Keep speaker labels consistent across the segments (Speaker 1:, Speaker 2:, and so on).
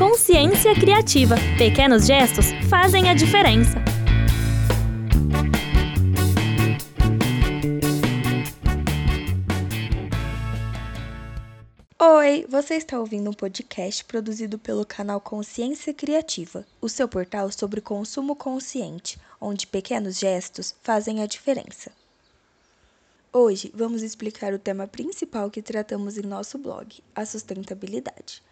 Speaker 1: Consciência Criativa. Pequenos gestos fazem a diferença.
Speaker 2: Oi, você está ouvindo um podcast produzido pelo canal Consciência Criativa, o seu portal sobre consumo consciente, onde pequenos gestos fazem a diferença. Hoje vamos explicar o tema principal que tratamos em nosso blog, a sustentabilidade.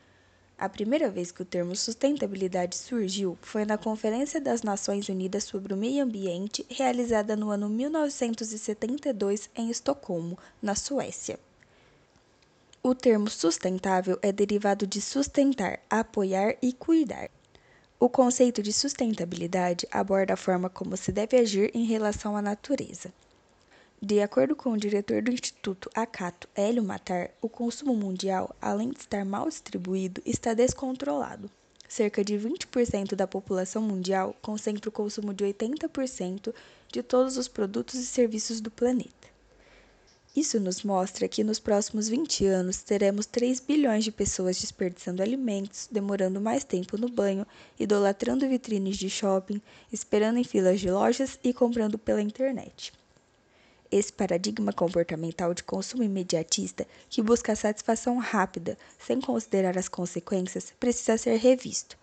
Speaker 2: A primeira vez que o termo sustentabilidade surgiu foi na Conferência das Nações Unidas sobre o Meio Ambiente, realizada no ano 1972 em Estocolmo, na Suécia. O termo sustentável é derivado de sustentar, apoiar e cuidar. O conceito de sustentabilidade aborda a forma como se deve agir em relação à natureza. De acordo com o diretor do Instituto Acato, Hélio Matar, o consumo mundial, além de estar mal distribuído, está descontrolado. Cerca de 20% da população mundial concentra o consumo de 80% de todos os produtos e serviços do planeta. Isso nos mostra que nos próximos 20 anos teremos 3 bilhões de pessoas desperdiçando alimentos, demorando mais tempo no banho, idolatrando vitrines de shopping, esperando em filas de lojas e comprando pela internet. Esse paradigma comportamental de consumo imediatista, que busca a satisfação rápida, sem considerar as consequências, precisa ser revisto.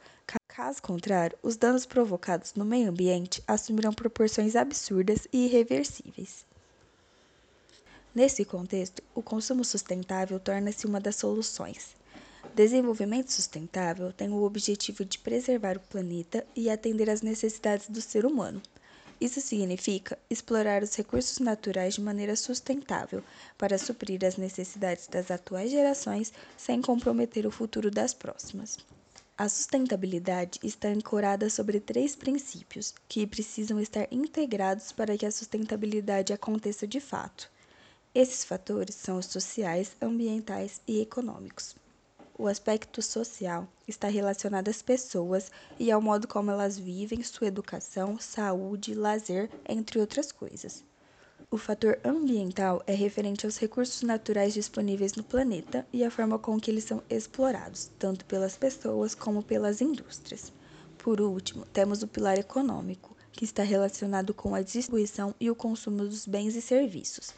Speaker 2: Caso contrário, os danos provocados no meio ambiente assumirão proporções absurdas e irreversíveis. Nesse contexto, o consumo sustentável torna-se uma das soluções. Desenvolvimento sustentável tem o objetivo de preservar o planeta e atender às necessidades do ser humano. Isso significa explorar os recursos naturais de maneira sustentável para suprir as necessidades das atuais gerações sem comprometer o futuro das próximas. A sustentabilidade está ancorada sobre três princípios que precisam estar integrados para que a sustentabilidade aconteça de fato. Esses fatores são os sociais, ambientais e econômicos. O aspecto social está relacionado às pessoas e ao modo como elas vivem, sua educação, saúde, lazer, entre outras coisas. O fator ambiental é referente aos recursos naturais disponíveis no planeta e a forma com que eles são explorados, tanto pelas pessoas como pelas indústrias. Por último, temos o pilar econômico, que está relacionado com a distribuição e o consumo dos bens e serviços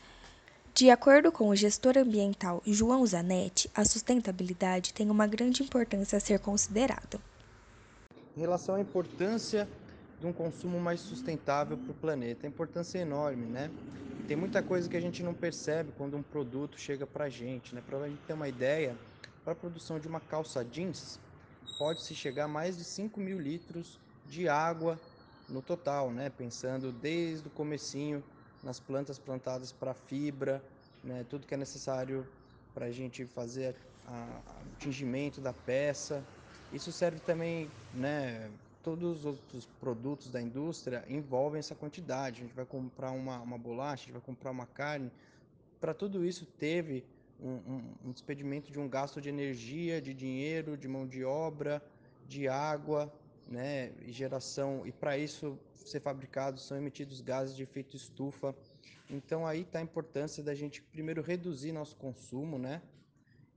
Speaker 2: de acordo com o gestor ambiental João Zanetti, a sustentabilidade tem uma grande importância a ser considerada.
Speaker 3: Em relação à importância de um consumo mais sustentável para o planeta, a importância é enorme, né? Tem muita coisa que a gente não percebe quando um produto chega para a gente, né? Para a gente ter uma ideia, para a produção de uma calça jeans, pode-se chegar a mais de 5 mil litros de água no total, né? Pensando desde o comecinho nas plantas plantadas para fibra, né, tudo que é necessário para a gente fazer o tingimento da peça. Isso serve também, né, todos os outros produtos da indústria envolvem essa quantidade. A gente vai comprar uma, uma bolacha, a gente vai comprar uma carne. Para tudo isso teve um, um, um despedimento de um gasto de energia, de dinheiro, de mão de obra, de água, né, e geração. E para isso ser fabricados são emitidos gases de efeito estufa. Então aí está a importância da gente primeiro reduzir nosso consumo, né?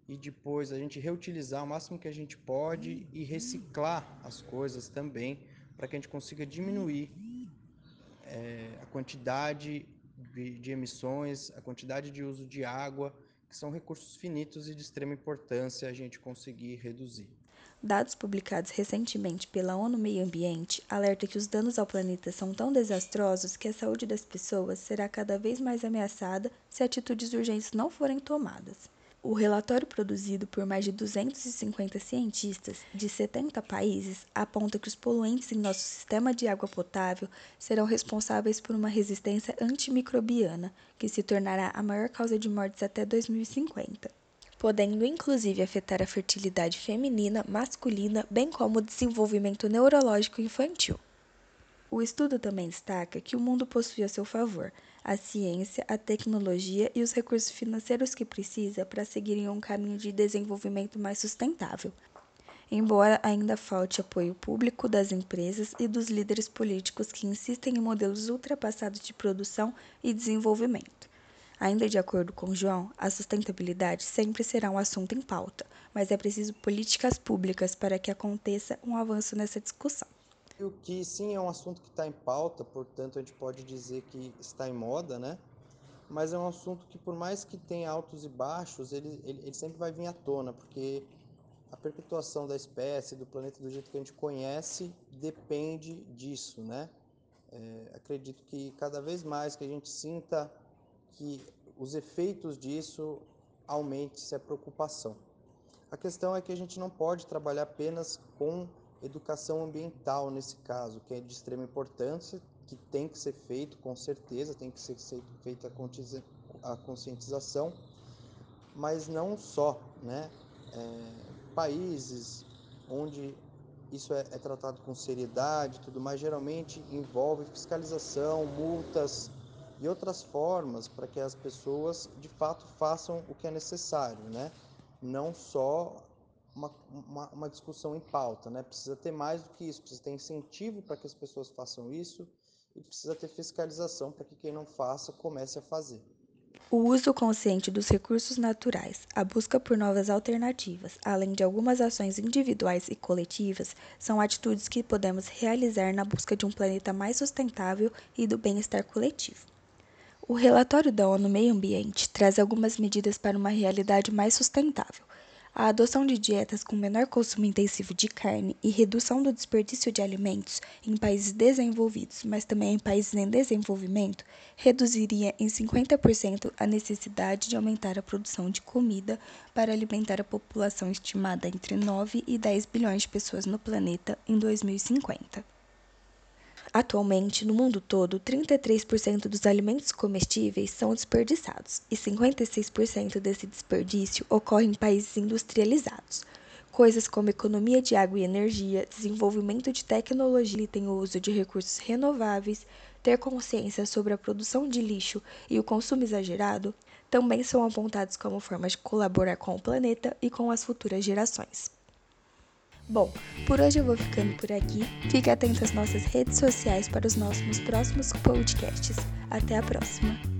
Speaker 3: E depois a gente reutilizar o máximo que a gente pode e reciclar as coisas também para que a gente consiga diminuir é, a quantidade de, de emissões, a quantidade de uso de água, são recursos finitos e de extrema importância a gente conseguir reduzir.
Speaker 2: Dados publicados recentemente pela ONU Meio Ambiente alertam que os danos ao planeta são tão desastrosos que a saúde das pessoas será cada vez mais ameaçada se atitudes urgentes não forem tomadas. O relatório produzido por mais de 250 cientistas de 70 países aponta que os poluentes em nosso sistema de água potável serão responsáveis por uma resistência antimicrobiana, que se tornará a maior causa de mortes até 2050 podendo inclusive afetar a fertilidade feminina, masculina, bem como o desenvolvimento neurológico infantil. O estudo também destaca que o mundo possui a seu favor a ciência, a tecnologia e os recursos financeiros que precisa para seguir em um caminho de desenvolvimento mais sustentável. Embora ainda falte apoio público das empresas e dos líderes políticos que insistem em modelos ultrapassados de produção e desenvolvimento. Ainda de acordo com João, a sustentabilidade sempre será um assunto em pauta, mas é preciso políticas públicas para que aconteça um avanço nessa discussão.
Speaker 3: Que sim é um assunto que está em pauta, portanto a gente pode dizer que está em moda, né? Mas é um assunto que por mais que tenha altos e baixos, ele, ele, ele sempre vai vir à tona, porque a perpetuação da espécie, do planeta do jeito que a gente conhece, depende disso, né? É, acredito que cada vez mais que a gente sinta que os efeitos disso aumente-se a preocupação. A questão é que a gente não pode trabalhar apenas com educação ambiental nesse caso, que é de extrema importância, que tem que ser feito com certeza, tem que ser feita a conscientização, mas não só, né? É, países onde isso é, é, tratado com seriedade tudo mais, geralmente envolve fiscalização, multas e outras formas para que as pessoas de fato façam o que é necessário, né? Não só uma, uma, uma discussão em pauta, né? Precisa ter mais do que isso, precisa ter incentivo para que as pessoas façam isso e precisa ter fiscalização para que quem não faça comece a fazer.
Speaker 2: O uso consciente dos recursos naturais, a busca por novas alternativas, além de algumas ações individuais e coletivas, são atitudes que podemos realizar na busca de um planeta mais sustentável e do bem-estar coletivo. O relatório da ONU Meio Ambiente traz algumas medidas para uma realidade mais sustentável, a adoção de dietas com menor consumo intensivo de carne e redução do desperdício de alimentos em países desenvolvidos, mas também em países em desenvolvimento, reduziria em 50% a necessidade de aumentar a produção de comida para alimentar a população estimada entre 9 e 10 bilhões de pessoas no planeta em 2050. Atualmente, no mundo todo, 33% dos alimentos comestíveis são desperdiçados e 56% desse desperdício ocorre em países industrializados. Coisas como economia de água e energia, desenvolvimento de tecnologia e o uso de recursos renováveis, ter consciência sobre a produção de lixo e o consumo exagerado também são apontados como formas de colaborar com o planeta e com as futuras gerações. Bom, por hoje eu vou ficando por aqui. Fique atento às nossas redes sociais para os nossos próximos podcasts. Até a próxima!